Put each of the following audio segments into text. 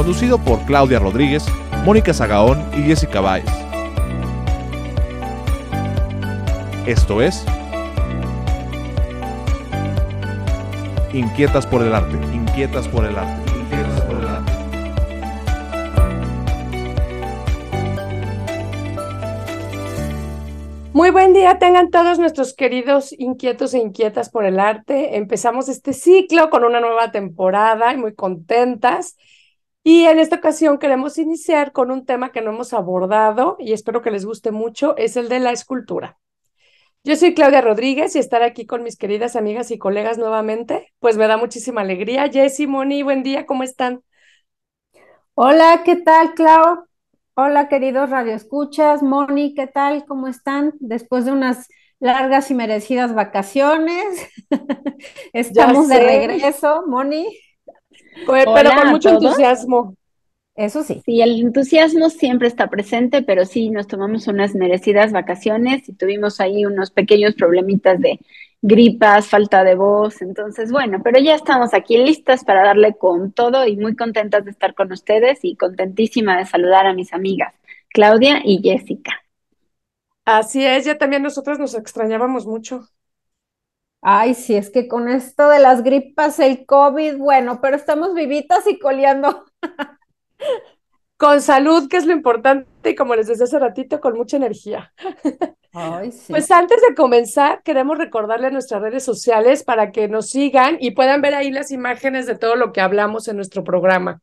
Conducido por Claudia Rodríguez, Mónica Zagaón y Jessica Báez. Esto es Inquietas por el arte, inquietas por el arte. Muy buen día tengan todos nuestros queridos inquietos e inquietas por el arte. Empezamos este ciclo con una nueva temporada y muy contentas. Y en esta ocasión queremos iniciar con un tema que no hemos abordado y espero que les guste mucho, es el de la escultura. Yo soy Claudia Rodríguez y estar aquí con mis queridas amigas y colegas nuevamente, pues me da muchísima alegría. Jessy, Moni, buen día, ¿cómo están? Hola, ¿qué tal, Clau? Hola, queridos radioescuchas. Moni, ¿qué tal? ¿Cómo están? Después de unas largas y merecidas vacaciones, estamos de regreso, Moni. Pero con mucho entusiasmo. Eso sí. Sí, el entusiasmo siempre está presente, pero sí nos tomamos unas merecidas vacaciones y tuvimos ahí unos pequeños problemitas de gripas, falta de voz. Entonces, bueno, pero ya estamos aquí listas para darle con todo y muy contentas de estar con ustedes y contentísima de saludar a mis amigas Claudia y Jessica. Así es, ya también nosotros nos extrañábamos mucho. Ay, sí, es que con esto de las gripas, el COVID, bueno, pero estamos vivitas y coleando. con salud, que es lo importante, y como les decía hace ratito, con mucha energía. Pues antes de comenzar, queremos recordarle nuestras redes sociales para que nos sigan y puedan ver ahí las imágenes de todo lo que hablamos en nuestro programa.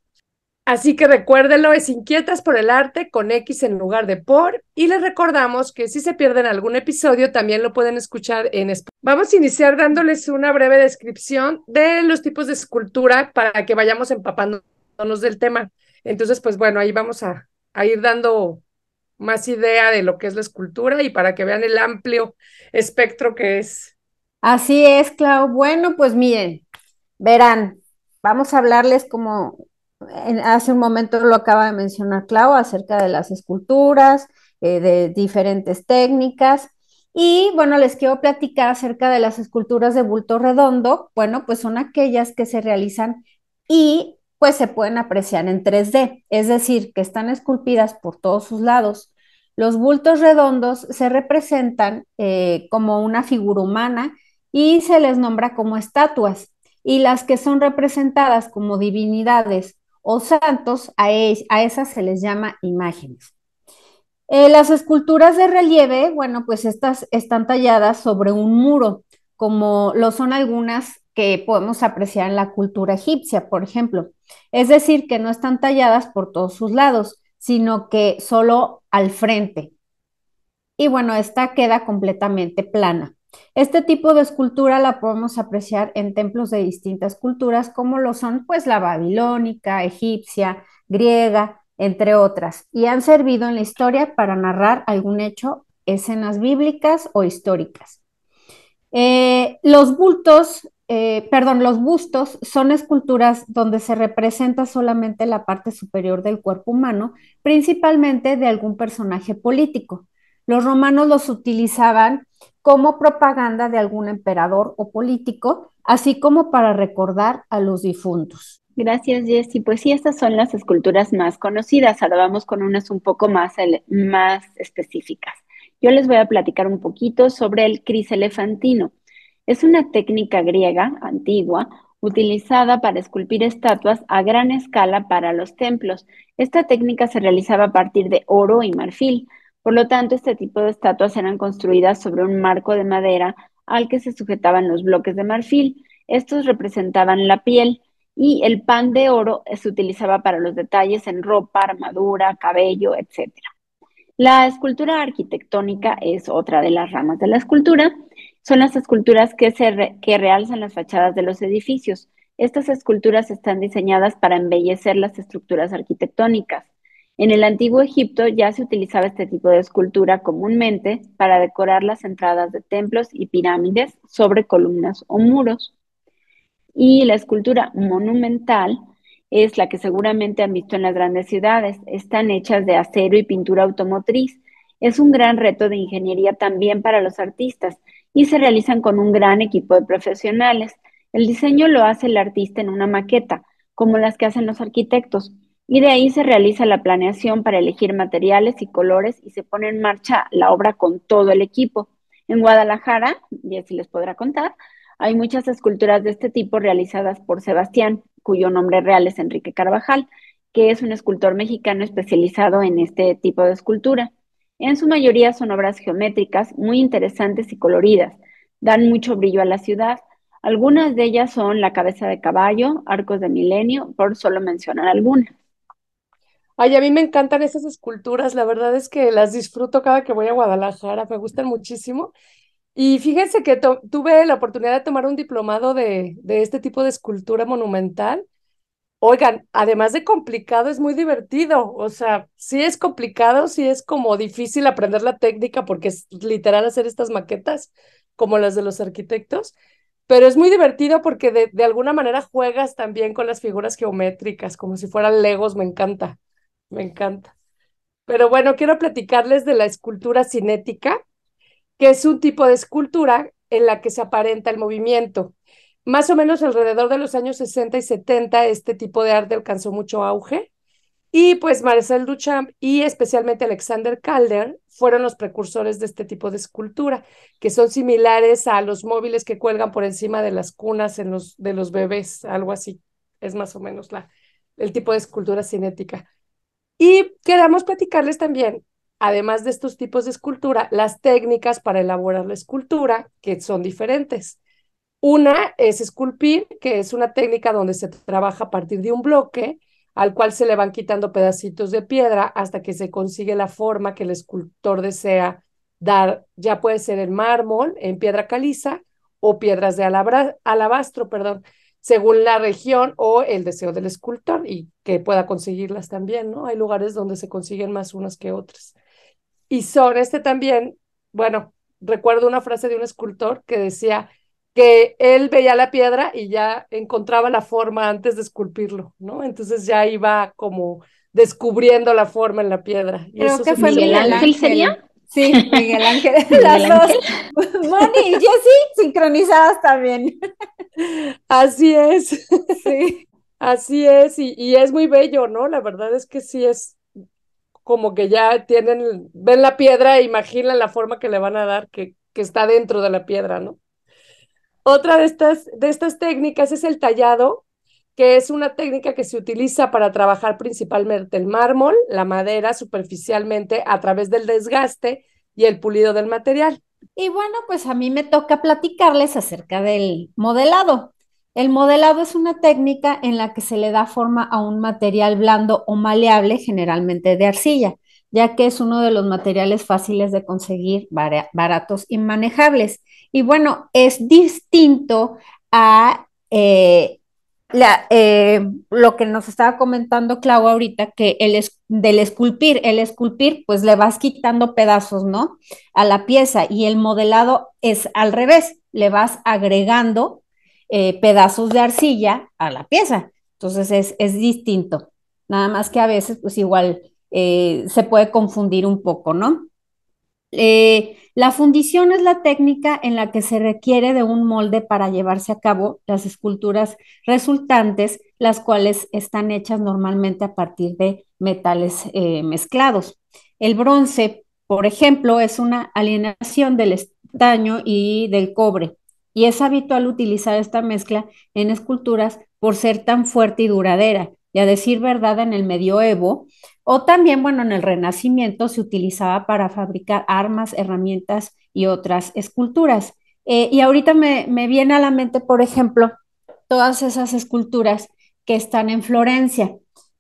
Así que recuérdenlo, es Inquietas por el Arte con X en lugar de por. Y les recordamos que si se pierden algún episodio, también lo pueden escuchar en español. Vamos a iniciar dándoles una breve descripción de los tipos de escultura para que vayamos empapándonos del tema. Entonces, pues bueno, ahí vamos a, a ir dando más idea de lo que es la escultura y para que vean el amplio espectro que es. Así es, Clau. Bueno, pues miren, verán, vamos a hablarles como hace un momento lo acaba de mencionar Clau acerca de las esculturas, eh, de diferentes técnicas. Y bueno, les quiero platicar acerca de las esculturas de bulto redondo. Bueno, pues son aquellas que se realizan y pues se pueden apreciar en 3D, es decir, que están esculpidas por todos sus lados. Los bultos redondos se representan eh, como una figura humana y se les nombra como estatuas, y las que son representadas como divinidades o santos, a, esas se les llama imágenes. Eh, las esculturas de relieve, bueno, pues estas están talladas sobre un muro, como lo son algunas que podemos apreciar en la cultura egipcia, por ejemplo. Es decir, que no están talladas por todos sus lados, sino que solo al frente. Y bueno, esta queda completamente plana. Este tipo de escultura la podemos apreciar en templos de distintas culturas, como lo son pues la babilónica, egipcia, griega, entre otras, y han servido en la historia para narrar algún hecho, escenas bíblicas o históricas. Eh, los bultos eh, perdón, los bustos son esculturas donde se representa solamente la parte superior del cuerpo humano, principalmente de algún personaje político. Los romanos los utilizaban como propaganda de algún emperador o político, así como para recordar a los difuntos. Gracias, Jessy. Pues sí, estas son las esculturas más conocidas. Ahora vamos con unas un poco más, más específicas. Yo les voy a platicar un poquito sobre el criselefantino. Es una técnica griega antigua utilizada para esculpir estatuas a gran escala para los templos. Esta técnica se realizaba a partir de oro y marfil. Por lo tanto, este tipo de estatuas eran construidas sobre un marco de madera al que se sujetaban los bloques de marfil. Estos representaban la piel y el pan de oro se utilizaba para los detalles en ropa, armadura, cabello, etc. La escultura arquitectónica es otra de las ramas de la escultura. Son las esculturas que, se que realzan las fachadas de los edificios. Estas esculturas están diseñadas para embellecer las estructuras arquitectónicas. En el antiguo Egipto ya se utilizaba este tipo de escultura comúnmente para decorar las entradas de templos y pirámides sobre columnas o muros. Y la escultura monumental es la que seguramente han visto en las grandes ciudades. Están hechas de acero y pintura automotriz. Es un gran reto de ingeniería también para los artistas y se realizan con un gran equipo de profesionales. El diseño lo hace el artista en una maqueta, como las que hacen los arquitectos y de ahí se realiza la planeación para elegir materiales y colores y se pone en marcha la obra con todo el equipo. En Guadalajara, y así les podrá contar, hay muchas esculturas de este tipo realizadas por Sebastián, cuyo nombre real es Enrique Carvajal, que es un escultor mexicano especializado en este tipo de escultura. En su mayoría son obras geométricas muy interesantes y coloridas, dan mucho brillo a la ciudad. Algunas de ellas son la cabeza de caballo, arcos de milenio, por solo mencionar algunas. Ay, a mí me encantan esas esculturas, la verdad es que las disfruto cada que voy a Guadalajara, me gustan muchísimo. Y fíjense que tuve la oportunidad de tomar un diplomado de, de este tipo de escultura monumental. Oigan, además de complicado, es muy divertido. O sea, sí es complicado, sí es como difícil aprender la técnica porque es literal hacer estas maquetas como las de los arquitectos, pero es muy divertido porque de, de alguna manera juegas también con las figuras geométricas, como si fueran legos, me encanta me encanta. Pero bueno, quiero platicarles de la escultura cinética, que es un tipo de escultura en la que se aparenta el movimiento. Más o menos alrededor de los años 60 y 70, este tipo de arte alcanzó mucho auge. Y pues Marcel Duchamp y especialmente Alexander Calder fueron los precursores de este tipo de escultura, que son similares a los móviles que cuelgan por encima de las cunas en los, de los bebés, algo así. Es más o menos la, el tipo de escultura cinética. Y queremos platicarles también, además de estos tipos de escultura, las técnicas para elaborar la escultura, que son diferentes. Una es esculpir, que es una técnica donde se trabaja a partir de un bloque al cual se le van quitando pedacitos de piedra hasta que se consigue la forma que el escultor desea dar, ya puede ser en mármol, en piedra caliza o piedras de alabastro, perdón según la región o el deseo del escultor y que pueda conseguirlas también, ¿no? Hay lugares donde se consiguen más unas que otras. Y son este también, bueno, recuerdo una frase de un escultor que decía que él veía la piedra y ya encontraba la forma antes de esculpirlo, ¿no? Entonces ya iba como descubriendo la forma en la piedra. Y Creo que fue Miguel Ángel, ¿sería? Sí, Miguel Ángel. Las dos. Moni y Jessie sincronizadas también. Así es. Sí. Así es, y, y, es muy bello, ¿no? La verdad es que sí es como que ya tienen, ven la piedra e imaginan la forma que le van a dar, que, que está dentro de la piedra, ¿no? Otra de estas, de estas técnicas es el tallado, que es una técnica que se utiliza para trabajar principalmente el mármol, la madera superficialmente a través del desgaste y el pulido del material. Y bueno, pues a mí me toca platicarles acerca del modelado. El modelado es una técnica en la que se le da forma a un material blando o maleable, generalmente de arcilla, ya que es uno de los materiales fáciles de conseguir, baratos y manejables. Y bueno, es distinto a eh, la, eh, lo que nos estaba comentando Clau ahorita, que el del esculpir, el esculpir, pues le vas quitando pedazos, ¿no? A la pieza y el modelado es al revés, le vas agregando eh, pedazos de arcilla a la pieza. Entonces es, es, distinto. Nada más que a veces, pues igual eh, se puede confundir un poco, ¿no? Eh, la fundición es la técnica en la que se requiere de un molde para llevarse a cabo las esculturas resultantes, las cuales están hechas normalmente a partir de metales eh, mezclados. El bronce, por ejemplo, es una alienación del estaño y del cobre y es habitual utilizar esta mezcla en esculturas por ser tan fuerte y duradera. Y a decir verdad, en el medioevo o también, bueno, en el Renacimiento se utilizaba para fabricar armas, herramientas y otras esculturas. Eh, y ahorita me, me viene a la mente, por ejemplo, todas esas esculturas que están en Florencia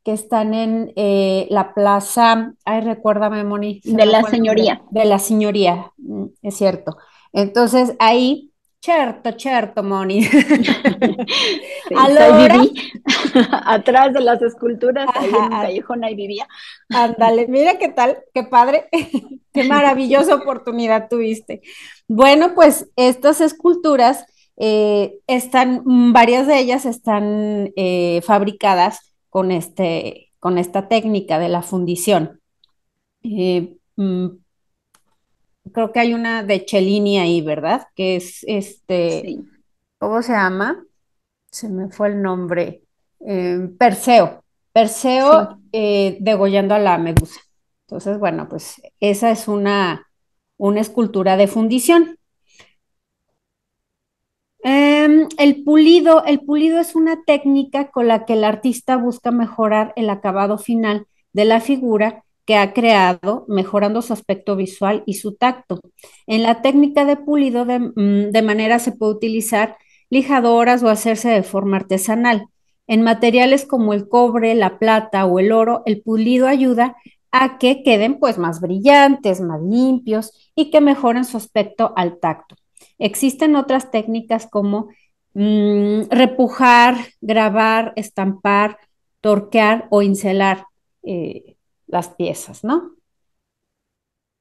que están en eh, la plaza, ay, recuérdame, Moni. De la señoría. De, la señoría, es cierto. Entonces, ahí, cierto, cierto, Moni. atrás de las esculturas, ahí en un callejón, ahí vivía. Ándale, mira qué tal, qué padre, qué maravillosa oportunidad tuviste. Bueno, pues estas esculturas eh, están, varias de ellas están eh, fabricadas con, este, con esta técnica de la fundición. Eh, mm, creo que hay una de Cellini ahí, ¿verdad? Que es este, ¿cómo se llama? Se me fue el nombre. Eh, Perseo. Perseo eh, degollando a la medusa. Entonces, bueno, pues esa es una, una escultura de fundición. Em, el pulido, el pulido es una técnica con la que el artista busca mejorar el acabado final de la figura que ha creado, mejorando su aspecto visual y su tacto. En la técnica de pulido, de, mm, de manera se puede utilizar lijadoras o hacerse de forma artesanal. En materiales como el cobre, la plata o el oro, el pulido ayuda a que queden pues más brillantes, más limpios y que mejoren su aspecto al tacto. Existen otras técnicas como mm, repujar, grabar, estampar, torquear o incelar eh, las piezas, ¿no?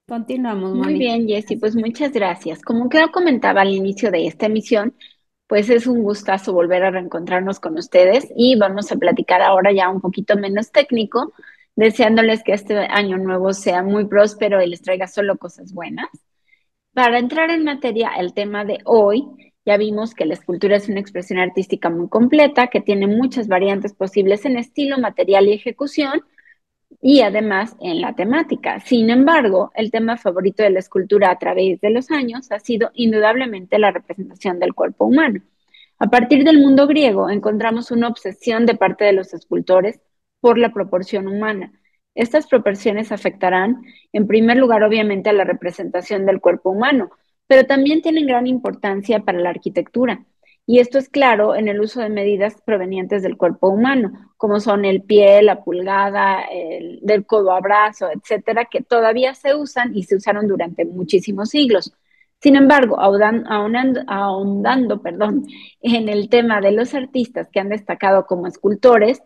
Continuamos. Muy bien, Jessy, pues muchas gracias. Como que comentaba al inicio de esta emisión, pues es un gustazo volver a reencontrarnos con ustedes y vamos a platicar ahora ya un poquito menos técnico, deseándoles que este año nuevo sea muy próspero y les traiga solo cosas buenas. Para entrar en materia, el tema de hoy, ya vimos que la escultura es una expresión artística muy completa, que tiene muchas variantes posibles en estilo, material y ejecución, y además en la temática. Sin embargo, el tema favorito de la escultura a través de los años ha sido indudablemente la representación del cuerpo humano. A partir del mundo griego encontramos una obsesión de parte de los escultores por la proporción humana, estas proporciones afectarán, en primer lugar, obviamente, a la representación del cuerpo humano, pero también tienen gran importancia para la arquitectura. Y esto es claro en el uso de medidas provenientes del cuerpo humano, como son el pie, la pulgada, el, del codo a brazo, etcétera, que todavía se usan y se usaron durante muchísimos siglos. Sin embargo, ahondando, perdón, en el tema de los artistas que han destacado como escultores,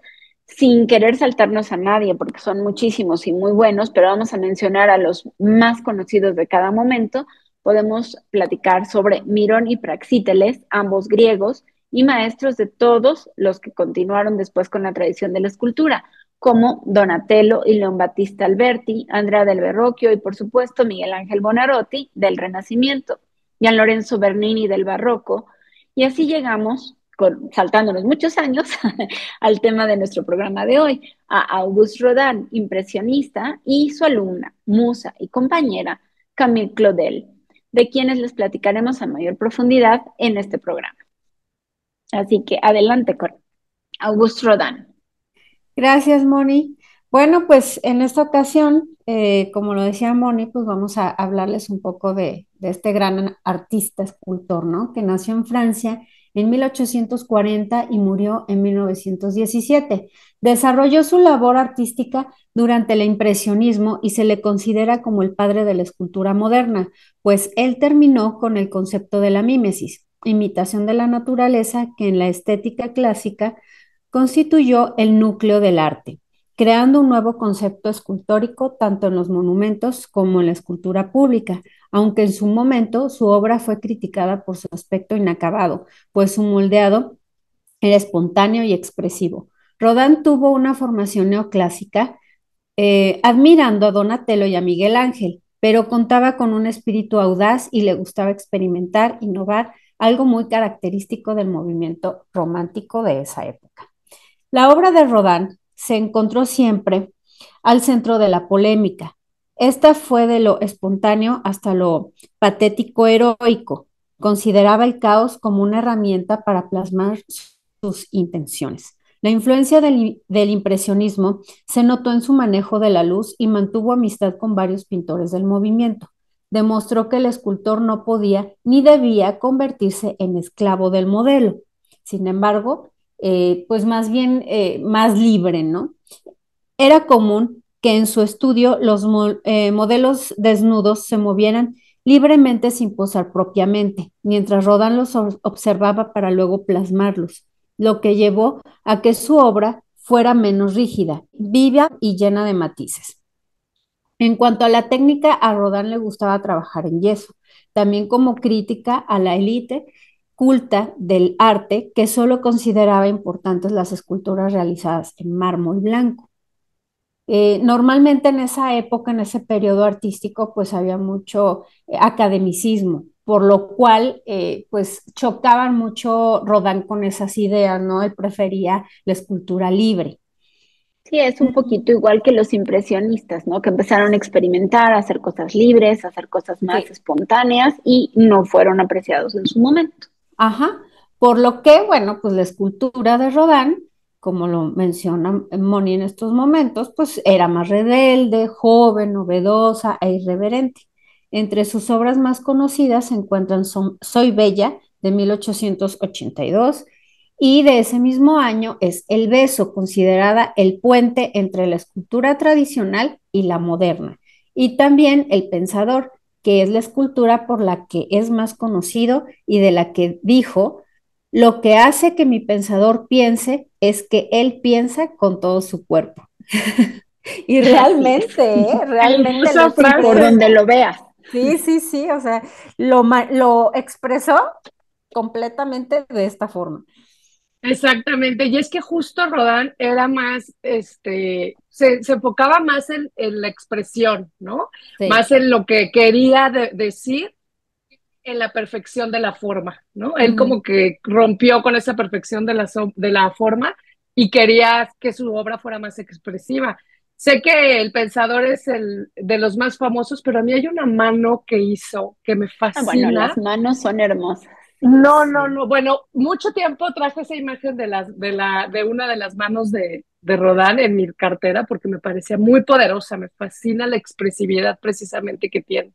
sin querer saltarnos a nadie, porque son muchísimos y muy buenos, pero vamos a mencionar a los más conocidos de cada momento. Podemos platicar sobre Mirón y Praxíteles, ambos griegos, y maestros de todos los que continuaron después con la tradición de la escultura, como Donatello y León Battista Alberti, Andrea del Verrocchio y por supuesto Miguel Ángel Bonarotti del Renacimiento, Gian Lorenzo Bernini del Barroco, y así llegamos saltándonos muchos años al tema de nuestro programa de hoy, a Auguste Rodin, impresionista, y su alumna, musa y compañera, Camille Claudel, de quienes les platicaremos a mayor profundidad en este programa. Así que adelante con Auguste Rodin. Gracias, Moni. Bueno, pues en esta ocasión, eh, como lo decía Moni, pues vamos a hablarles un poco de, de este gran artista, escultor, ¿no? Que nació en Francia en 1840 y murió en 1917. Desarrolló su labor artística durante el impresionismo y se le considera como el padre de la escultura moderna, pues él terminó con el concepto de la mímesis, imitación de la naturaleza que en la estética clásica constituyó el núcleo del arte creando un nuevo concepto escultórico tanto en los monumentos como en la escultura pública, aunque en su momento su obra fue criticada por su aspecto inacabado, pues su moldeado era espontáneo y expresivo. Rodin tuvo una formación neoclásica, eh, admirando a Donatello y a Miguel Ángel, pero contaba con un espíritu audaz y le gustaba experimentar, innovar, algo muy característico del movimiento romántico de esa época. La obra de Rodin se encontró siempre al centro de la polémica. Esta fue de lo espontáneo hasta lo patético heroico. consideraba el caos como una herramienta para plasmar sus intenciones. La influencia del, impresionismo se notó en su manejo de la luz y mantuvo amistad con varios pintores del movimiento. Demostró que el escultor no podía ni debía convertirse en esclavo del modelo. Sin embargo, eh, pues más bien eh, más libre, ¿no? Era común que en su estudio los eh, modelos desnudos se movieran libremente sin posar propiamente, mientras Rodin los observaba para luego plasmarlos, lo que llevó a que su obra fuera menos rígida, viva y llena de matices. En cuanto a la técnica, a Rodin le gustaba trabajar en yeso, también como crítica a la élite culta del arte que solo consideraba importantes las esculturas realizadas en mármol blanco. Eh, normalmente en esa época, en ese periodo artístico, pues había mucho eh, academicismo, por lo cual, eh, pues chocaban mucho Rodán con esas ideas, ¿no? Él prefería la escultura libre. Sí, es un poquito igual que los impresionistas, ¿no? Que empezaron a experimentar, a hacer cosas libres, a hacer cosas más espontáneas y no fueron apreciados en su momento. Ajá. Por lo que, bueno, pues la escultura de Rodán como lo menciona Moni en estos momentos, pues era más rebelde, joven, novedosa e irreverente. Entre sus obras más conocidas se encuentran Soy Bella, de 1882, y de ese mismo año es El Beso, considerada el puente entre la escultura tradicional y la moderna, y también El Pensador, que es la escultura por la que es más conocido y de la que dijo, lo que hace que mi pensador piense es que él piensa con todo su cuerpo. y realmente, ¿eh? realmente lo por donde lo veas. Sí, sí, sí, o sea, lo, lo expresó completamente de esta forma. Exactamente, y es que justo Rodán era más, este, se, enfocaba más en, la expresión, ¿no? Más en lo que quería decir en la perfección de la forma, ¿no? Él como que rompió con esa perfección de la, de la forma y quería que su obra fuera más expresiva. Sé que el pensador es el de los más famosos, pero a mí hay una mano que hizo que me ah, fascina. bueno, las manos son hermosas. No, no, no. Bueno, mucho tiempo traje esa imagen de, las, de, la, de una de las manos de, de Rodán en mi cartera porque me parecía muy poderosa, me fascina la expresividad precisamente que tiene.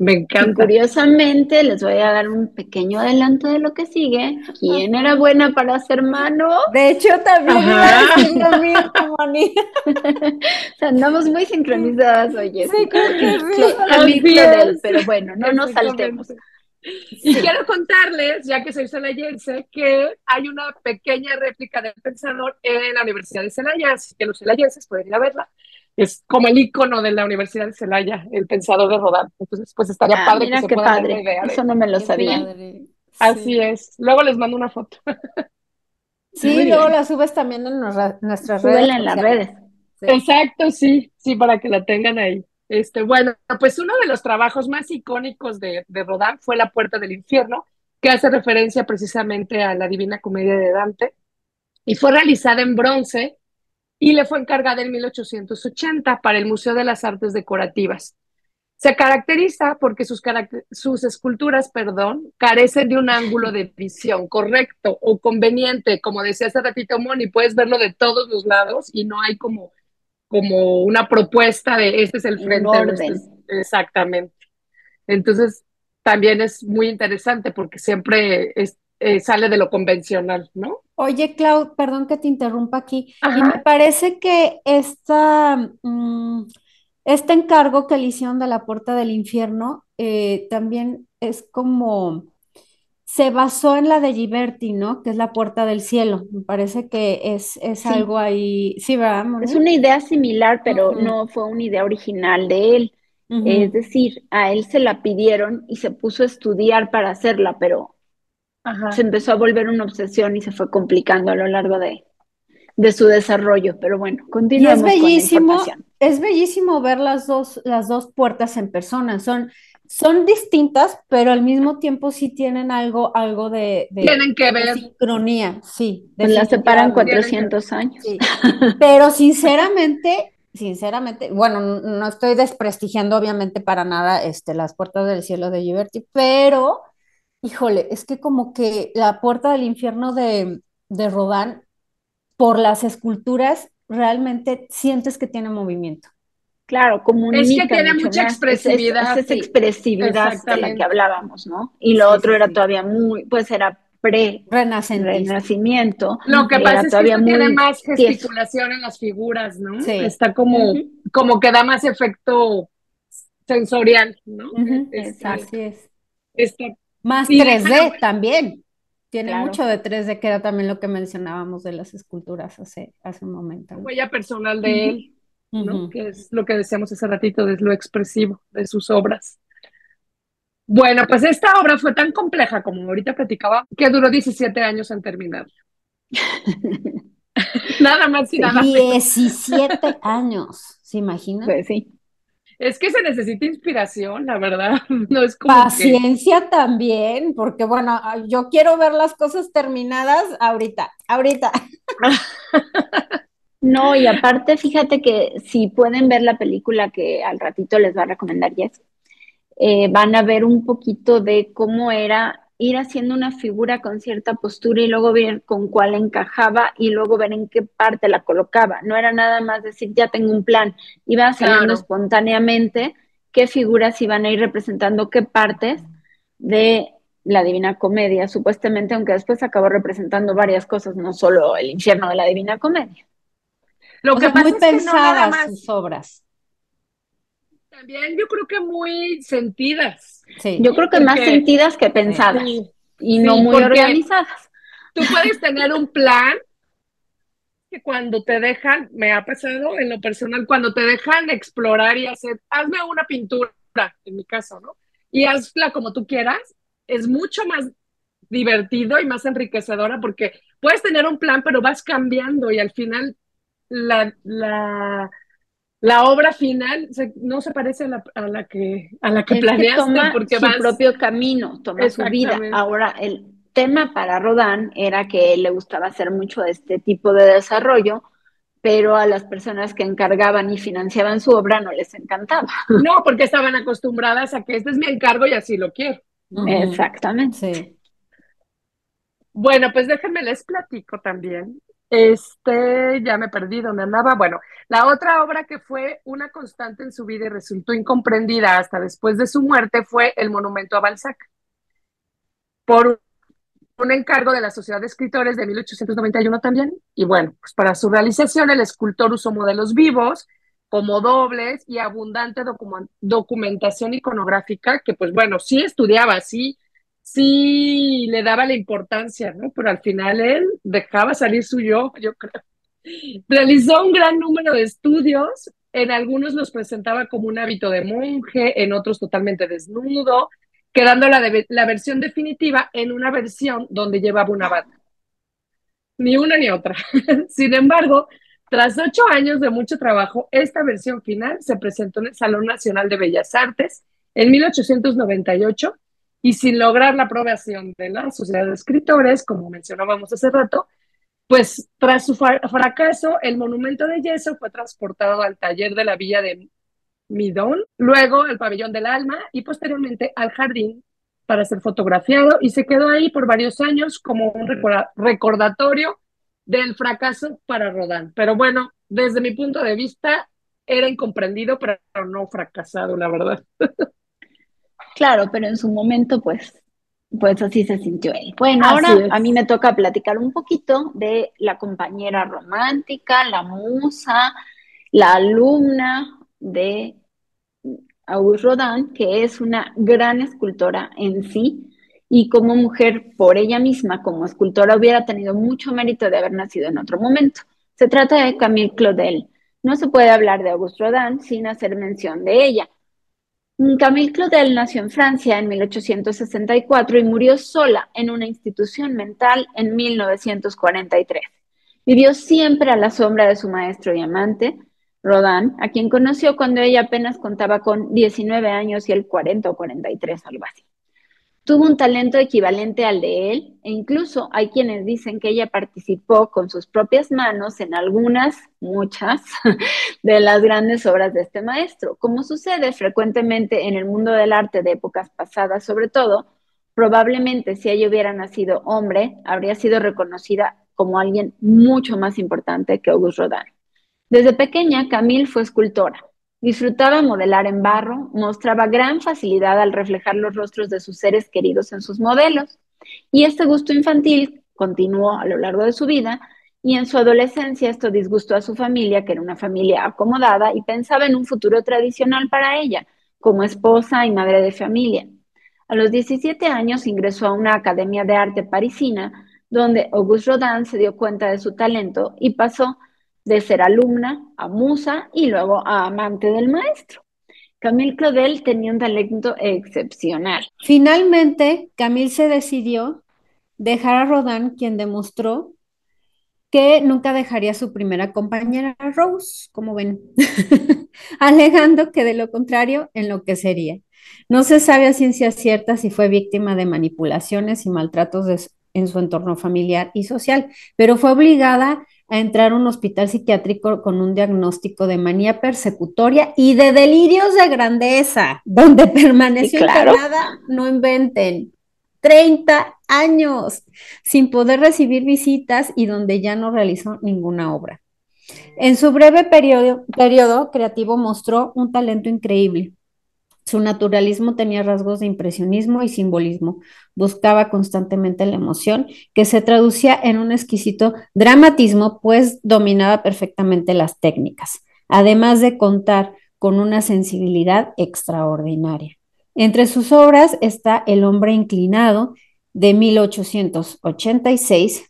Me encanta. curiosamente, les voy a dar un pequeño adelanto de lo que sigue. ¿Quién era buena para ser mano? De hecho, también iba lo mismo, o sea, andamos muy sincronizadas, oye. Sí, sí. pero bueno, no nos saltemos. Y quiero contarles, ya que soy celayense, que hay una pequeña réplica del pensador en la Universidad de Celaya, así que los celayenses pueden ir a verla es como el icono de la Universidad de Celaya, el pensador de Rodán. Entonces, pues estaría ah, padre que se qué padre. Eso no me lo sabía. Así es. Luego les mando una foto. Sí, luego la subes también en nuestras redes. en las redes. Exacto, sí, sí, para que la tengan ahí. Este, bueno, pues uno de los trabajos más icónicos de, Rodán fue La Puerta del Infierno, que hace referencia precisamente a la Divina Comedia de Dante, y fue realizada en bronce y le fue encargada en 1880 para el Museo de las Artes Decorativas. Se caracteriza porque sus, sus esculturas, perdón, carecen de un ángulo de visión correcto o conveniente, como decía hace ratito Moni, puedes verlo de todos los lados y no hay como, como una propuesta de este es el frente. Este exactamente. Entonces, también es muy interesante porque siempre es, eh, sale de lo convencional, ¿no? Oye, Clau, perdón que te interrumpa aquí. Y me parece que esta, mm, este encargo que le hicieron de la puerta del infierno eh, también es como, se basó en la de Giberti, ¿no? Que es la puerta del cielo. Me parece que es, es algo ahí, sí, ¿verdad? Es una idea similar, pero no fue una idea original de él. Es decir, a él se la pidieron y se puso a estudiar para hacerla, pero se empezó a volver una obsesión y se fue complicando a lo largo de, de su desarrollo. Pero bueno, continuamos. Y es bellísimo, es bellísimo ver las dos, las dos puertas en persona. Son, son distintas, pero al mismo tiempo sí tienen algo, algo de, tienen que ver. sincronía, sí. Pues las separan 400 años. Pero sinceramente, sinceramente, bueno, no estoy desprestigiando obviamente para nada este, las puertas del cielo de Liberty, pero Híjole, es que como que la puerta del infierno de, de Rodán, por las esculturas, realmente sientes que tiene movimiento. Claro, comunica. Es que tiene mucha expresividad. Es, expresividad de la que hablábamos, ¿no? Y lo otro era todavía muy, pues era pre-renacimiento. Lo que pasa es que tiene más gesticulación en las figuras, ¿no? Está como, como que da más efecto sensorial, ¿no? Este, Así es. más 3D también. Tiene mucho de 3D, que era también lo que mencionábamos de las esculturas hace, hace un momento. Huella personal de él, ¿no? Que es lo que decíamos hace ratito, de lo expresivo de sus obras. Bueno, pues esta obra fue tan compleja como ahorita platicaba, que duró 17 años en terminar. nada más y nada menos. 17 años, ¿se imagina? Pues sí. Es que se necesita inspiración, la verdad. No es como Paciencia también, porque bueno, yo quiero ver las cosas terminadas ahorita, ahorita. No, y aparte, fíjate que si pueden ver la película que al ratito les va a recomendar Jess, eh, van a ver un poquito de cómo era ir haciendo una figura con cierta postura y luego ver con cuál encajaba y luego ver en qué parte la colocaba. No era nada más decir, ya tengo un plan, iba saliendo espontáneamente qué figuras iban a ir representando qué partes de la Divina Comedia, supuestamente, aunque después acabó representando varias cosas, no solo el infierno de la Divina Comedia. Lo que muy pensadas sus obras. También yo creo que muy sentidas. Sí. Yo creo que más sentidas que pensadas y no muy organizadas. Tú puedes tener un plan que cuando te dejan, me ha pasado en lo personal, cuando te dejan explorar y hacer, hazme una pintura, en mi caso, ¿no? Y hazla como tú quieras, es mucho más divertido y más enriquecedora porque puedes tener un plan, pero vas cambiando y al final la, la la obra final no se parece a la, a la que a la que planeaste toma porque su propio camino, toma su vida. Ahora el tema para Rodán era que le gustaba hacer mucho este tipo de desarrollo, pero a las personas que encargaban y financiaban su obra no les encantaba. No, porque estaban acostumbradas a que este es mi encargo y así lo quiero. Exactamente. Bueno, pues déjenme les platico también este, ya me perdí donde andaba. Bueno, la otra obra que fue una constante en su vida y resultó incomprendida hasta después de su muerte fue El Monumento a Balzac. Por un encargo de la Sociedad de Escritores de 1891 también. Y bueno, pues para su realización el escultor usó modelos vivos como dobles y abundante documentación iconográfica que pues bueno, sí estudiaba, sí sí le daba la importancia, ¿no? Pero al final él dejaba salir su yo, yo creo. Realizó un gran número de estudios, en algunos los presentaba como un hábito de monje, en otros totalmente desnudo, quedando la, la versión definitiva en una versión donde llevaba una bata. Ni una ni otra. Sin embargo, tras ocho años de mucho trabajo, esta versión final se presentó en el Salón Nacional de Bellas Artes en 1898 y sin lograr la aprobación de la Sociedad de Escritores, como mencionábamos hace rato, pues tras su fracaso, el monumento de yeso fue transportado al taller de la villa de Midón, luego al pabellón del alma y posteriormente al jardín para ser fotografiado y se quedó ahí por varios años como un recordatorio del fracaso para Rodán. Pero bueno, desde mi punto de vista, era incomprendido, pero no fracasado, la verdad. Claro, pero en su momento, pues, pues así se sintió él. Bueno, ahora a mí me toca platicar un poquito de la compañera romántica, la musa, la alumna de Auguste Rodin, que es una gran escultora en sí, y como mujer, por ella misma, como escultora, hubiera tenido mucho mérito de haber nacido en otro momento. Se trata de Camille Claudel. No se puede hablar de Auguste Rodin sin hacer mención de ella. Camille Claudel nació en Francia en 1864 y murió sola en una institución mental en 1943. Vivió siempre a la sombra de su maestro y amante, Rodin, a quien conoció cuando ella apenas contaba con 19 años y él 40 o 43, algo así tuvo un talento equivalente al de él e incluso hay quienes dicen que ella participó con sus propias manos en algunas, muchas, de las grandes obras de este maestro. Como sucede frecuentemente en el mundo del arte de épocas pasadas, sobre todo, Probablemente si ella hubiera nacido hombre, habría sido reconocida como alguien mucho más importante que Auguste Rodin. Desde pequeña, Camille fue escultora. Disfrutaba modelar en barro, mostraba gran facilidad al reflejar los rostros de sus seres queridos en sus modelos. Y este gusto infantil continuó a lo largo de su vida y en su adolescencia esto disgustó a su familia, que era una familia acomodada y pensaba en un futuro tradicional para ella, como esposa y madre de familia. A los 17 años ingresó a una academia de arte parisina, donde Auguste Rodin se dio cuenta de su talento y pasó de ser alumna a musa y luego a amante del maestro. Camille Claudel tenía un talento excepcional. Finalmente, Camille se decidió dejar a Rodin, quien demostró que nunca dejaría a su primera compañera, Rose, como ven, alegando que de lo contrario enloquecería. No se sabe a ciencia cierta si fue víctima de manipulaciones y maltratos en su entorno familiar y social, pero fue obligada a entrar a un hospital psiquiátrico con un diagnóstico de manía persecutoria y de delirios de grandeza, donde permaneció claro. no inventen, 30 años sin poder recibir visitas y donde ya no realizó ninguna obra. En su breve periodo, periodo creativo mostró un talento increíble su naturalismo tenía rasgos de impresionismo y simbolismo. Buscaba constantemente la emoción, que se traducía en un exquisito dramatismo, pues dominaba perfectamente las técnicas, además de contar con una sensibilidad extraordinaria. Entre sus obras está El hombre inclinado de 1886,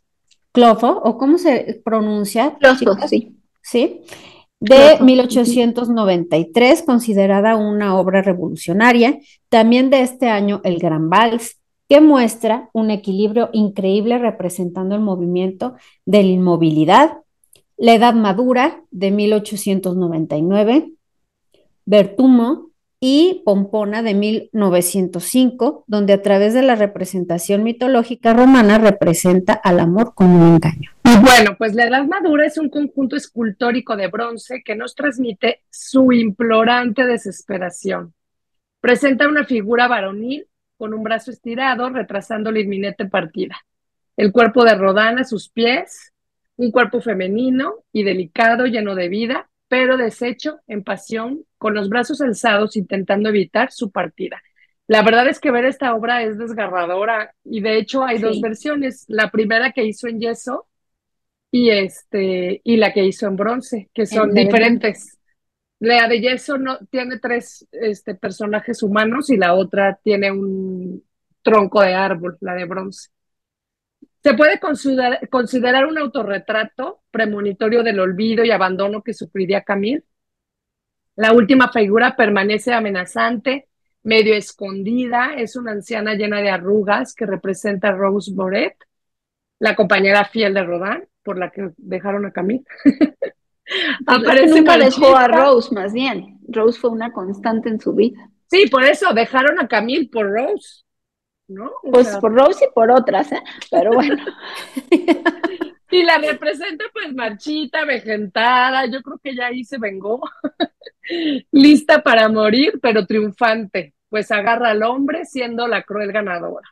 Clofo, o cómo se pronuncia. Clofo, sí. Sí de 1893, considerada una obra revolucionaria. También de este año, El Gran Vals, que muestra un equilibrio increíble representando el movimiento de la inmovilidad. La Edad Madura, de 1899. Bertumo, y Pompona de 1905, donde a través de la representación mitológica romana representa al amor como un engaño. Bueno, pues la Edad Madura es un conjunto escultórico de bronce que nos transmite su implorante desesperación. Presenta una figura varonil con un brazo estirado, retrasando la inminente partida. El cuerpo de Rodana a sus pies, un cuerpo femenino y delicado, lleno de vida, pero deshecho en pasión, con los brazos alzados, intentando evitar su partida. La verdad es que ver esta obra es desgarradora y de hecho hay dos versiones, la primera que hizo en yeso y este y la que hizo en bronce, que son diferentes. La de yeso no tiene tres este, personajes humanos y la otra tiene un tronco de árbol, la de bronce. Se puede considerar, un autorretrato premonitorio del olvido y abandono que sufriría Camille. La última figura permanece amenazante, medio escondida, es una anciana llena de arrugas que representa a Rose Boret, la compañera fiel de Rodin, por la que dejaron a Camille. Aparece nunca dejó a Rose, más bien. Rose fue una constante en su vida. Sí, por eso dejaron a Camille por Rose. Pues por Rose y por otras, ¿eh? Pero bueno. y la representa pues marchita, vegetada, yo creo que ya ahí se vengó, lista para morir, pero triunfante, pues agarra al hombre siendo la cruel ganadora.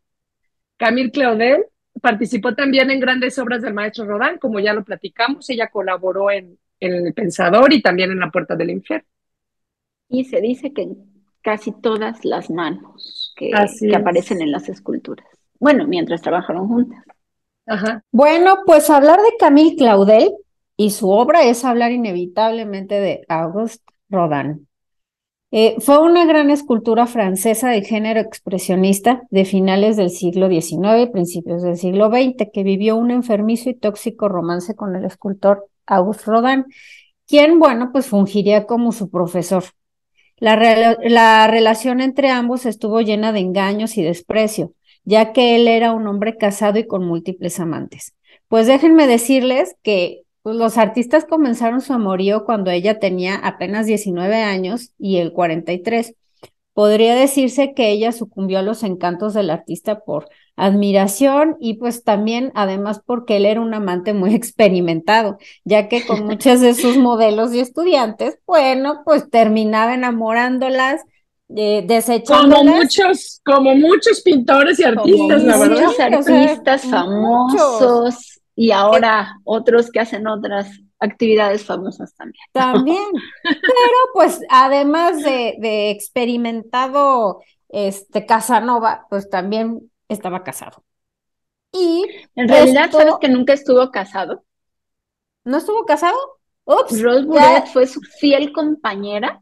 Camille Claudel participó también en grandes obras del maestro Rodin, como ya lo platicamos, ella colaboró en, en El Pensador y también en La Puerta del Infierno. Y se dice que casi todas las manos que, aparecen en las esculturas. Bueno, mientras trabajaron juntas. Bueno, pues hablar de Camille Claudel y su obra es hablar inevitablemente de Auguste Rodin. Eh, fue una gran escultura francesa de género expresionista de finales del siglo XIX y principios del siglo XX, que vivió un enfermizo y tóxico romance con el escultor Auguste Rodin, quien, bueno, pues fungiría como su profesor. La, relación entre ambos estuvo llena de engaños y desprecio, ya que él era un hombre casado y con múltiples amantes. Pues déjenme decirles que pues, los artistas comenzaron su amorío cuando ella tenía apenas 19 años y él 43. Podría decirse que ella sucumbió a los encantos del artista por admiración y pues también además porque él era un amante muy experimentado, ya que con muchas de sus modelos y estudiantes, bueno, pues terminaba enamorándolas eh, desechando. Como muchos, como muchos pintores y artistas, la verdad. Muchos artistas famosos y ahora otros que hacen otras actividades famosas también. También, pero pues además de, de experimentado este Casanova, pues también estaba casado. Y en realidad, ¿sabes que nunca estuvo casado? ¿No estuvo casado? Ups, Rose fue su fiel compañera,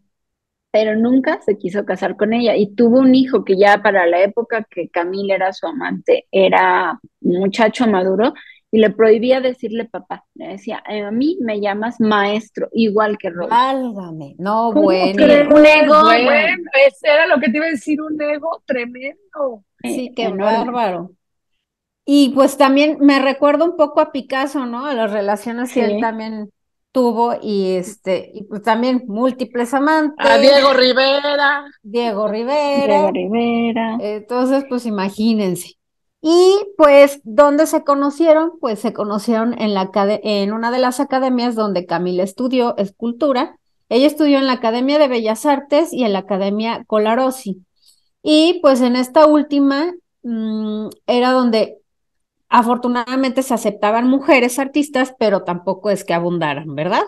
pero nunca se quiso casar con ella y tuvo un hijo que ya para la época que Camille era su amante era un muchacho maduro y le prohibía decirle papá. Le decía, eh, a mí me llamas maestro, igual que Rose. Válgame, no, bueno. Un ego, bueno, ese era lo que te iba a decir, un ego tremendo. Sí, qué bárbaro. Y pues también me recuerdo un poco a Picasso, ¿no? A las relaciones que él también tuvo y este, y pues también múltiples amantes. A Diego Rivera. Diego Rivera. Diego Rivera. Entonces, pues imagínense. Y pues, ¿dónde se conocieron? Pues se conocieron en, la, en una de las academias donde Camila estudió escultura. Ella estudió en la Academia de Bellas Artes y en la Academia Colarossi. Y pues en esta última mm, era donde afortunadamente se aceptaban mujeres artistas, pero tampoco es que abundaran, ¿verdad?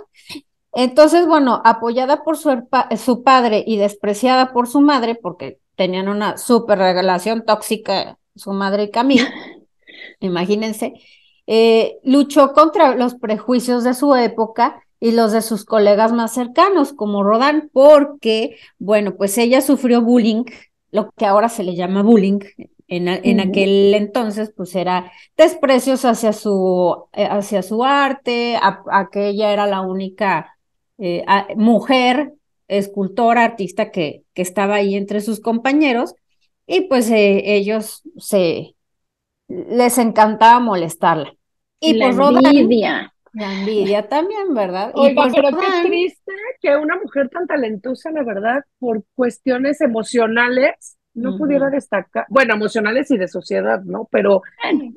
Entonces, bueno, apoyada por su, su padre y despreciada por su madre, porque tenían una súper relación tóxica, su madre Camille, imagínense, eh, luchó contra los prejuicios de su época y los de sus colegas más cercanos, como Rodán, porque, bueno, pues ella sufrió bullying, lo que ahora se le llama bullying en, aquel entonces, pues era desprecios hacia su, eh, hacia su arte, a, que ella era la única eh, mujer, escultora, artista que, que estaba ahí entre sus compañeros, y pues eh, ellos se les encantaba molestarla. Y la pues envidia. La envidia también, ¿verdad? Oiga, pues pero qué triste que una mujer tan talentosa, la verdad, por cuestiones emocionales, no pudiera destacar, bueno, emocionales y de sociedad, ¿no? Pero,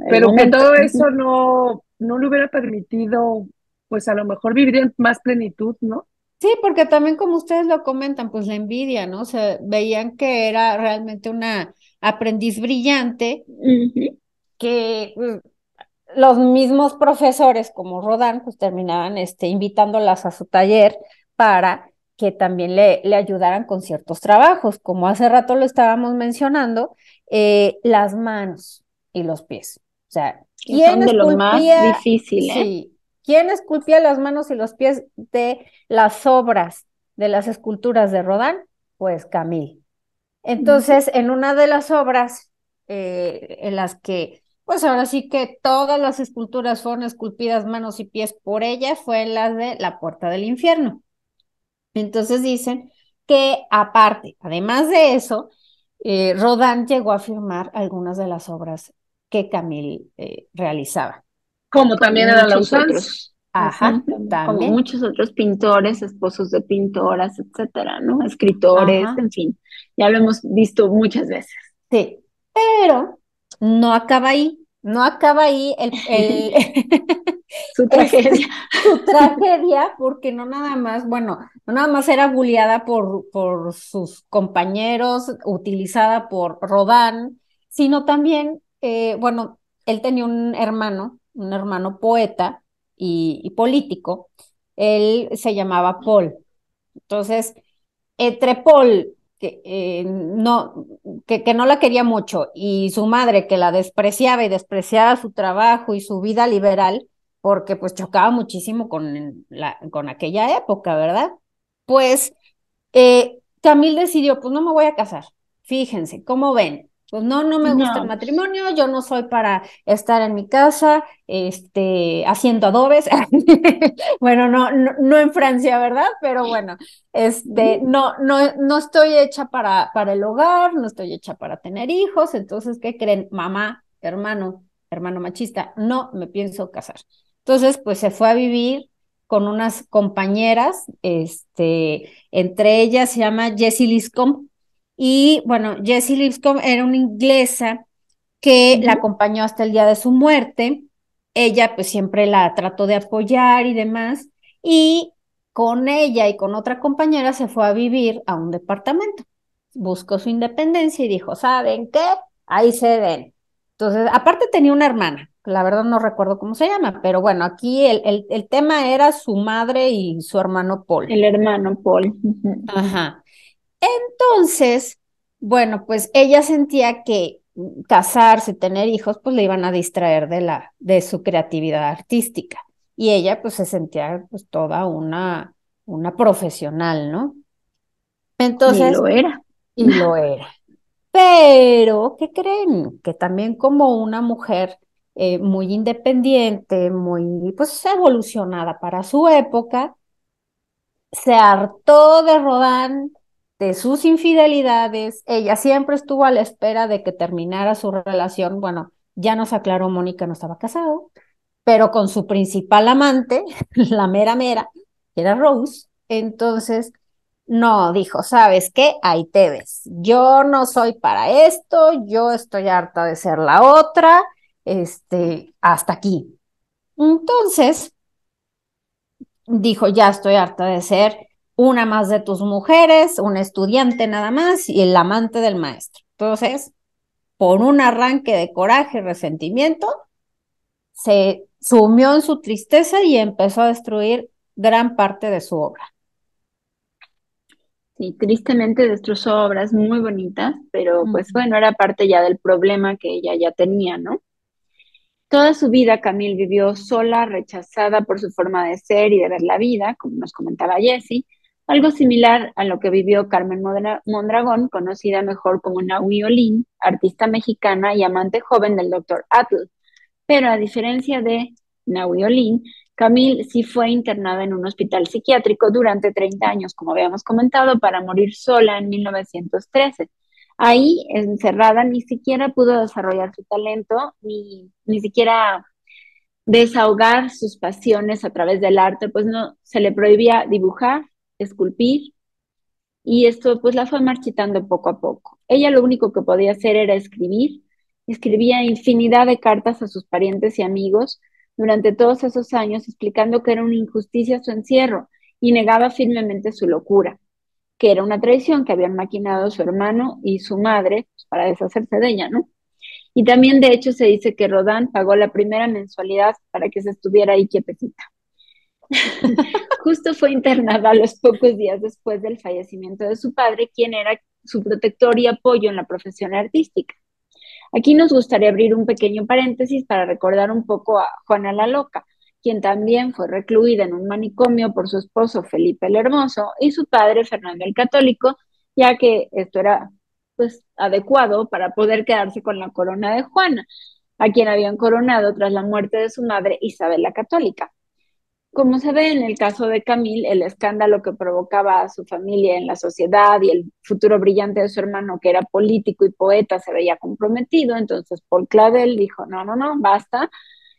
pero que todo eso no, no le hubiera permitido, pues a lo mejor vivir en más plenitud, ¿no? Sí, porque también como ustedes lo comentan, pues la envidia, ¿no? O sea, veían que era realmente una aprendiz brillante, que pues, los mismos profesores como Rodán, pues terminaban este, invitándolas a su taller para que también le, le ayudaran con ciertos trabajos, como hace rato lo estábamos mencionando, eh, las manos y los pies. O sea, ¿quién son de lo más difícil, Sí, ¿quién esculpía las manos y los pies de las obras de las esculturas de Rodán? Pues Camille. Entonces, en una de las obras eh, en las que, pues ahora sí que todas las esculturas fueron esculpidas manos y pies por ella, fue la de la Puerta del Infierno. Entonces dicen que aparte, además de eso, eh, Rodin llegó a firmar algunas de las obras que Camille eh, realizaba. Como también los otros. Ajá, también. Como muchos otros pintores, esposos de pintoras, etcétera, ¿no? Escritores, en fin, ya lo hemos visto muchas veces. Sí, pero no acaba ahí, no acaba ahí el, su tragedia. su tragedia, porque no nada más, bueno, no nada más era bulliada por, por sus compañeros, utilizada por Rodán, sino también, eh, bueno, él tenía un hermano, un hermano poeta y, político, él se llamaba Paul. Entonces, entre Paul que, eh, no, que, no la quería mucho y su madre que la despreciaba y despreciaba su trabajo y su vida liberal, porque pues chocaba muchísimo con, la, con aquella época, ¿verdad? Pues eh, Camille decidió, pues no me voy a casar. Fíjense, ¿cómo ven? Pues no, no me gusta el matrimonio, yo no soy para estar en mi casa, este, haciendo adobes. bueno, no, no, en Francia, ¿verdad? Pero bueno, este, no, no, no estoy hecha para, para el hogar, no estoy hecha para tener hijos. Entonces, ¿qué creen? Mamá, hermano, hermano machista, no me pienso casar. Entonces, pues se fue a vivir con unas compañeras, este, entre ellas se llama Jessie Liscombe, y bueno, Jessie Lipscomb era una inglesa que la acompañó hasta el día de su muerte. Ella pues siempre la trató de apoyar y demás. Y con ella y con otra compañera se fue a vivir a un departamento. buscó su independencia y dijo, ¿saben qué? Ahí se ven. Entonces, aparte tenía una hermana, la verdad no recuerdo cómo se llama, pero bueno, aquí el, el, tema era su madre y su hermano Paul. El hermano Paul. Ajá. Entonces, bueno, pues ella sentía que casarse, tener hijos, pues le iban a distraer de la, de su creatividad artística. Y ella, pues, se sentía pues toda una, una profesional, ¿no? Entonces. Y lo era. Y lo era. Pero, ¿qué creen? Que también como una mujer eh, muy independiente, muy pues evolucionada para su época, se hartó de Rodán, de sus infidelidades, ella siempre estuvo a la espera de que terminara su relación, bueno, ya nos aclaró Mónica no estaba casado, pero con su principal amante, la mera mera, que era Rose, entonces no, dijo, ¿sabes qué? Ahí te ves. Yo no soy para esto, yo estoy harta de ser la otra, este, hasta aquí. Entonces, dijo, ya estoy harta de ser una más de tus mujeres, un estudiante nada más y el amante del maestro. Entonces, por un arranque de coraje y resentimiento, se sumió en su tristeza y empezó a destruir gran parte de su obra. Sí, tristemente destrozó obras muy bonitas, pero pues bueno, era parte ya del problema que ella ya tenía, ¿no? Toda su vida Camille vivió sola, rechazada por su forma de ser y de ver la vida, como nos comentaba Jessie, algo similar a lo que vivió Carmen Mondragón, conocida mejor como Naui Olin, artista mexicana y amante joven del Dr. Atle. Pero a diferencia de Naui Olin, Camille sí fue internada en un hospital psiquiátrico durante 30 años, como habíamos comentado, para morir sola en 1913. Ahí, encerrada, ni siquiera pudo desarrollar su talento, ni, ni siquiera desahogar sus pasiones a través del arte, pues no se le prohibía dibujar, esculpir, y esto pues la fue marchitando poco a poco. Ella lo único que podía hacer era escribir, escribía infinidad de cartas a sus parientes y amigos, durante todos esos años explicando que era una injusticia su encierro y negaba firmemente su locura, que era una traición que habían maquinado su hermano y su madre pues, para deshacerse de ella, ¿no? Y también de hecho se dice que Rodán pagó la primera mensualidad para que se estuviera ahí quietecita. Justo fue internada a los pocos días después del fallecimiento de su padre, quien era su protector y apoyo en la profesión artística. Aquí nos gustaría abrir un pequeño paréntesis para recordar un poco a Juana la Loca, quien también fue recluida en un manicomio por su esposo Felipe el Hermoso y su padre Fernando el Católico, ya que esto era pues adecuado para poder quedarse con la corona de Juana, a quien habían coronado tras la muerte de su madre Isabel la Católica. Como se ve en el caso de Camille, el escándalo que provocaba a su familia en la sociedad y el futuro brillante de su hermano, que era político y poeta, se veía comprometido. Entonces Paul Clavel dijo, no, no, no, basta.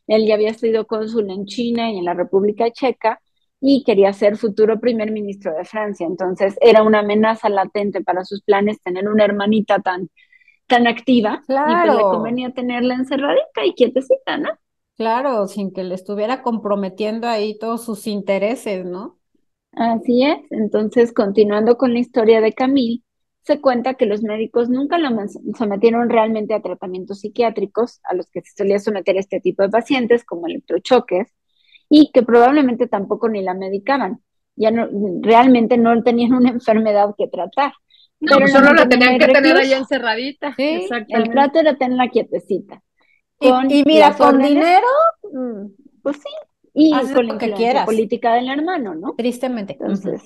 Él ya había sido cónsul en China y en la República Checa y quería ser futuro primer ministro de Francia. Entonces era una amenaza latente para sus planes tener una hermanita tan, tan activa y pues le convenía tenerla encerradita y quietecita, ¿no? Claro, sin que le estuviera comprometiendo ahí todos sus intereses, ¿no? Así es. Entonces, continuando con la historia de Camille, se cuenta que los médicos nunca lo sometieron realmente a tratamientos psiquiátricos a los que se solía someter este tipo de pacientes, como electrochoques, y que probablemente tampoco ni la medicaban. Ya no, realmente no tenían una enfermedad que tratar. No, pero solo la tenían que tener ahí encerradita. Sí, el trato era tenerla quietecita y, mira, con dinero, mm, pues sí, y con lo que quieras. política del hermano, ¿no? Tristemente. Entonces,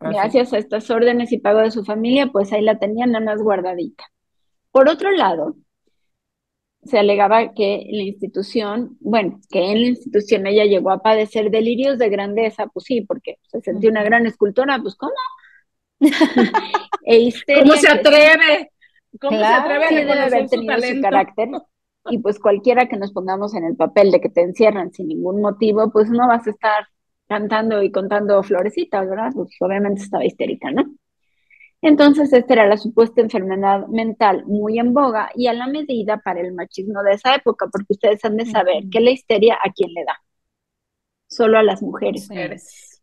gracias a estas órdenes y pago de su familia, pues ahí la tenían nada más guardadita. Por otro lado, se alegaba que la institución, bueno, que en la institución ella llegó a padecer delirios de grandeza, pues sí, porque se sentía una gran escultora, pues ¿cómo? e ¿Cómo se atreve? ¿Cómo se atreve a haber tenido su carácter? Y pues cualquiera que nos pongamos en el papel de que te encierran sin ningún motivo, pues no vas a estar cantando y contando florecitas, ¿verdad? Pues obviamente estaba histérica, ¿no? Entonces, esta era la supuesta enfermedad mental muy en boga y a la medida para el machismo de esa época, porque ustedes han de saber que la histeria a quién le da. Solo a las mujeres.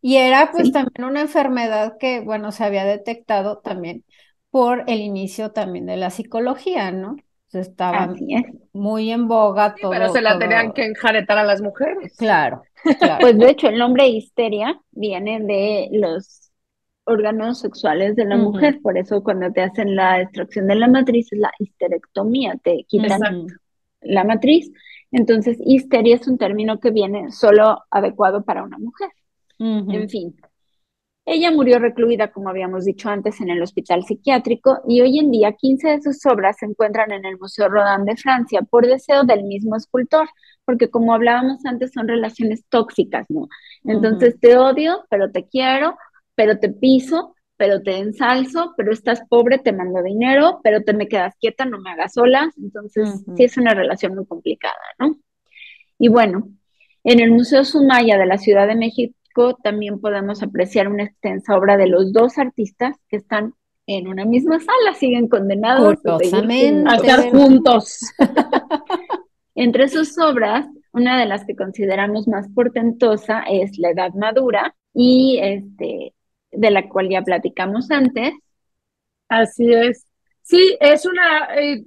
Y era pues también una enfermedad que, bueno, se había detectado también por el inicio también de la psicología, ¿no? Estaba muy en boga todo. pero se la tenían que enjaretar a las mujeres. Claro, claro. Pues de hecho, el nombre histeria viene de los órganos sexuales de la mujer, por eso cuando te hacen la extracción de la matriz es la histerectomía, te quitan la matriz. Entonces, histeria es un término que viene solo adecuado para una mujer. En fin, ella murió recluida, como habíamos dicho antes, en el hospital psiquiátrico y hoy en día 15 de sus obras se encuentran en el Museo Rodin de Francia por deseo del mismo escultor, porque como hablábamos antes son relaciones tóxicas, ¿no? Entonces te odio, pero te quiero, pero te piso, pero te ensalzo, pero estás pobre, te mando dinero, pero te me quedas quieta, no me hagas solas. Entonces sí es una relación muy complicada, ¿no? Y bueno, en el Museo Sumaya de la Ciudad de México, también podemos apreciar una extensa obra de los dos artistas que están en una misma sala, siguen condenados a estar juntos. Entre sus obras, una de las que consideramos más portentosa es La Edad Madura y este, de la cual ya platicamos antes. Así es. Sí, es una eh,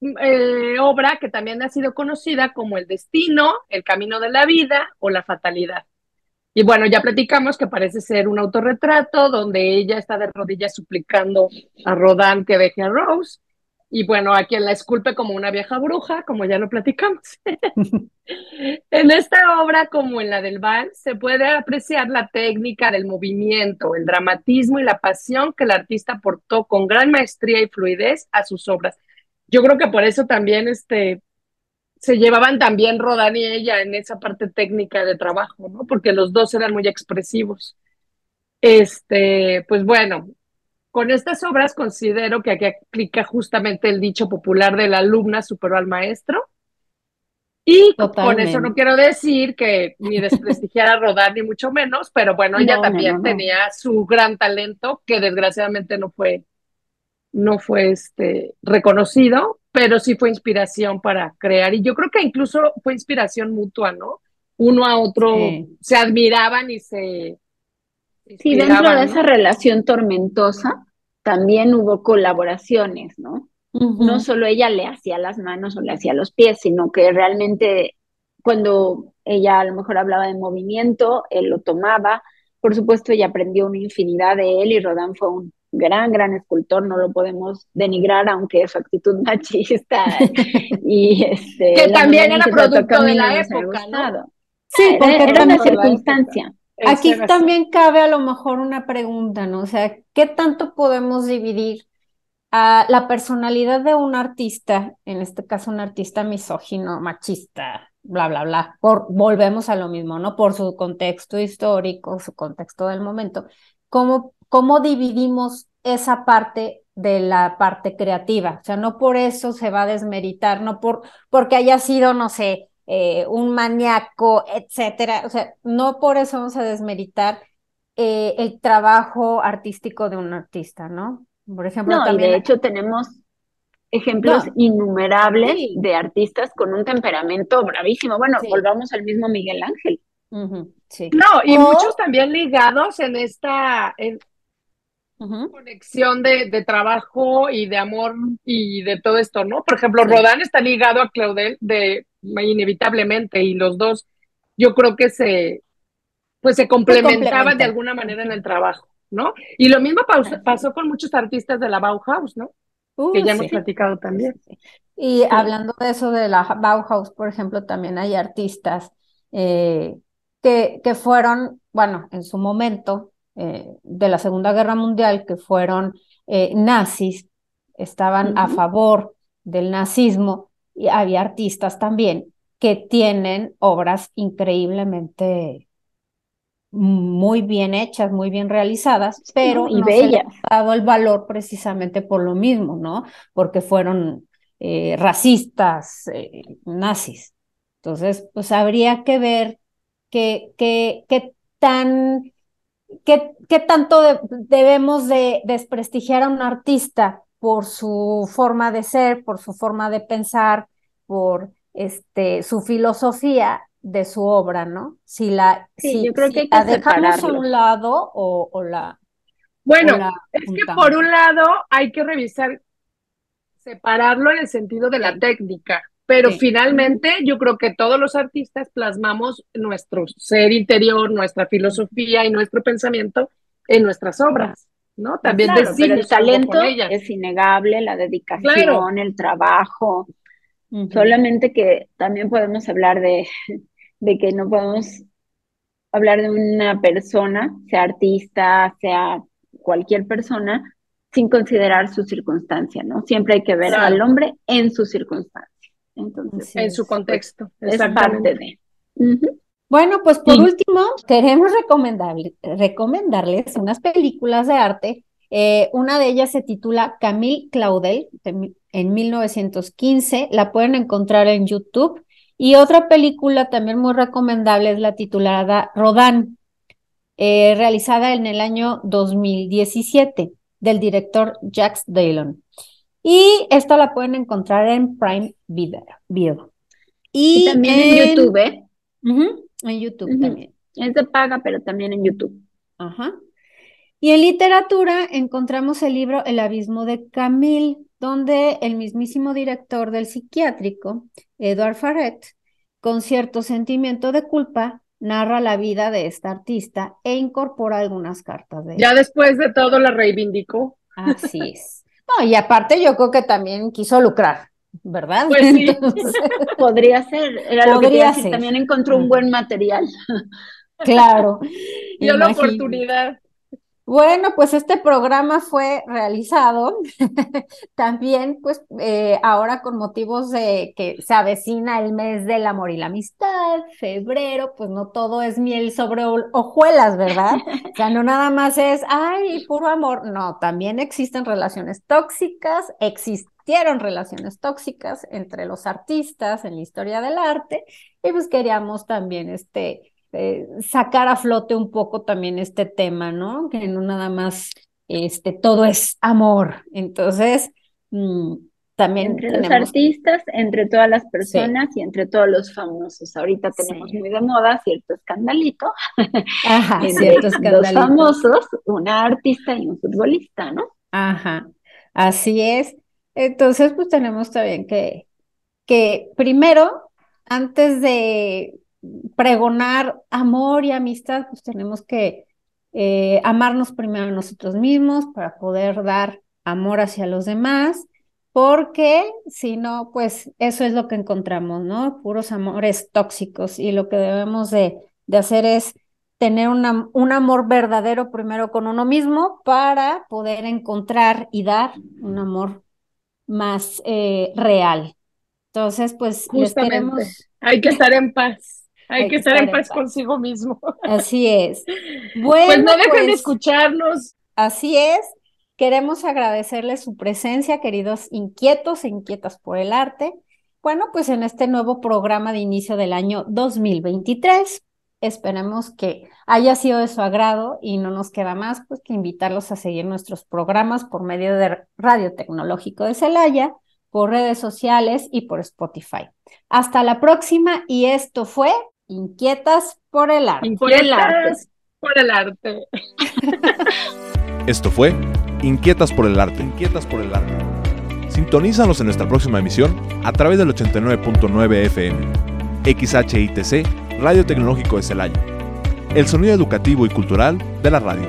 eh, obra que también ha sido conocida como El Destino, El Camino de la Vida o La Fatalidad. Y bueno, ya platicamos que parece ser un autorretrato donde ella está de rodillas suplicando a Rodán que deje a Rose. Y bueno, a quien la esculpe como una vieja bruja, como ya lo platicamos. en esta obra, como en la del Val, se puede apreciar la técnica del movimiento, el dramatismo y la pasión que el artista aportó con gran maestría y fluidez a sus obras. Yo creo que por eso también este, se llevaban también Rodán y ella en esa parte técnica de trabajo, ¿no? Porque los dos eran muy expresivos. Este, pues bueno, con estas obras considero que aquí aplica justamente el dicho popular de la alumna superó al maestro. Y con eso no quiero decir que ni desprestigiar a Rodán ni mucho menos, pero bueno, ella también tenía su gran talento que desgraciadamente no fue no fue este reconocido, pero sí fue inspiración para crear. Y yo creo que incluso fue inspiración mutua, ¿no? Uno a otro se admiraban y se... Sí, dentro de esa relación tormentosa también hubo colaboraciones, ¿no? No solo ella le hacía las manos o le hacía los pies, sino que realmente cuando ella a lo mejor hablaba de movimiento, él lo tomaba. Por supuesto, ella aprendió una infinidad de él y Rodán fue un gran, gran escultor, no lo podemos denigrar, aunque su actitud machista y este... Que también era producto de la época, ¿no? Sí, porque era, una circunstancia. Aquí también cabe a lo mejor una pregunta, ¿no? O sea, ¿qué tanto podemos dividir a la personalidad de un artista, en este caso un artista misógino, machista, bla, bla, bla, por, volvemos a lo mismo, ¿no? Por su contexto histórico, su contexto del momento. ¿Cómo cómo dividimos esa parte de la parte creativa. O sea, no por eso se va a desmeritar, no por porque haya sido, no sé, eh, un maníaco, etcétera. O sea, no por eso vamos a desmeritar eh, el trabajo artístico de un artista, ¿no? Por ejemplo, no, también... de hecho tenemos ejemplos innumerables de artistas con un temperamento bravísimo. Bueno, volvamos al mismo Miguel Ángel. sí. No, y muchos también ligados en esta, conexión de, trabajo y de amor y de todo esto, ¿no? Por ejemplo, Rodán está ligado a Claudel de inevitablemente y los dos yo creo que se pues se complementaban de alguna manera en el trabajo, ¿no? Y lo mismo pasó, con muchos artistas de la Bauhaus, ¿no? que ya hemos platicado también. Y hablando de eso de la Bauhaus, por ejemplo, también hay artistas eh, que, que fueron, bueno, en su momento, eh, de la Segunda Guerra Mundial, que fueron eh, nazis, estaban a favor del nazismo, y había artistas también que tienen obras increíblemente muy bien hechas, muy bien realizadas, pero y no se ha dado el valor precisamente por lo mismo, ¿no? Porque fueron eh, racistas, nazis. Entonces, pues habría que ver qué, qué, qué tan ¿qué, tanto debemos de desprestigiar a un artista por su forma de ser, por su forma de pensar, por este, su filosofía de su obra, ¿no? Si la, sí, yo creo que dejamos a un lado o, la Bueno, es que por un lado hay que revisar, separarlo en el sentido de la técnica, pero finalmente yo creo que todos los artistas plasmamos nuestro ser interior, nuestra filosofía y nuestro pensamiento en nuestras obras. ¿no? También claro, pero el talento es innegable, la dedicación, el trabajo. Solamente que también podemos hablar de, de que no podemos hablar de una persona, sea artista, sea cualquier persona, sin considerar su circunstancia, ¿no? Siempre hay que ver al hombre en su circunstancia. Entonces, en su contexto. Es parte de. Bueno, pues por último, queremos recomendarles unas películas de arte. Eh, una de ellas se titula Camille Claudel, en 1915. La pueden encontrar en YouTube. Y otra película también muy recomendable es la titulada Rodán, eh, realizada en el año 2017 del director Jacques Dallon. Y esta la pueden encontrar en Prime Video. Y, también en, YouTube, ¿eh? en YouTube también. Es de paga, pero también en YouTube. Ajá. Y en literatura encontramos el libro El abismo de Camille, donde el mismísimo director del psiquiátrico, Edouard Farret, con cierto sentimiento de culpa, narra la vida de esta artista e incorpora algunas cartas de Ya después de todo la reivindicó. Así es. No, y aparte yo creo que también quiso lucrar, ¿verdad? Pues sí. podría ser, era lo que decir, también encontró un buen material. Claro. Dio la oportunidad. Bueno, pues este programa fue realizado también, pues eh, ahora con motivos de que se avecina el mes del amor y la amistad, febrero, pues no todo es miel sobre hojuelas, ¿verdad? O sea, no nada más es, ay, puro amor, no, también existen relaciones tóxicas, existieron relaciones tóxicas entre los artistas en la historia del arte y pues queríamos también este eh, sacar a flote un poco también este tema, ¿no? Que no nada más este, todo es amor. Entonces, mm, también... Entre los artistas, entre todas las personas y entre todos los famosos. Ahorita tenemos muy de moda cierto escandalito. Ajá, cierto escandalito. Los famosos, una artista y un futbolista, ¿no? Ajá, así es. Entonces, pues tenemos también que, que primero, antes de pregonar amor y amistad, pues tenemos que eh, amarnos primero a nosotros mismos para poder dar amor hacia los demás, porque si no, pues eso es lo que encontramos, ¿no? Puros amores tóxicos y lo que debemos de, de hacer es tener una, un amor verdadero primero con uno mismo para poder encontrar y dar un amor más eh, real. Entonces, pues les queremos... Hay que estar en paz. Hay, que, estar en paz, consigo mismo. Así es. Bueno, pues no dejen de pues, escucharnos. Así es. Queremos agradecerles su presencia, queridos inquietos e inquietas por el arte. Bueno, pues en este nuevo programa de inicio del año 2023, esperemos que haya sido de su agrado y no nos queda más pues que invitarlos a seguir nuestros programas por medio de Radio Tecnológico de Celaya, por redes sociales y por Spotify. Hasta la próxima y esto fue Inquietas por el arte. Inquietas por el arte. Esto fue Inquietas por el arte. Inquietas por el arte. Sintonízanos en nuestra próxima emisión a través del 89.9 FM. XHITC, Radio Tecnológico de Celaya. El sonido educativo y cultural de la radio.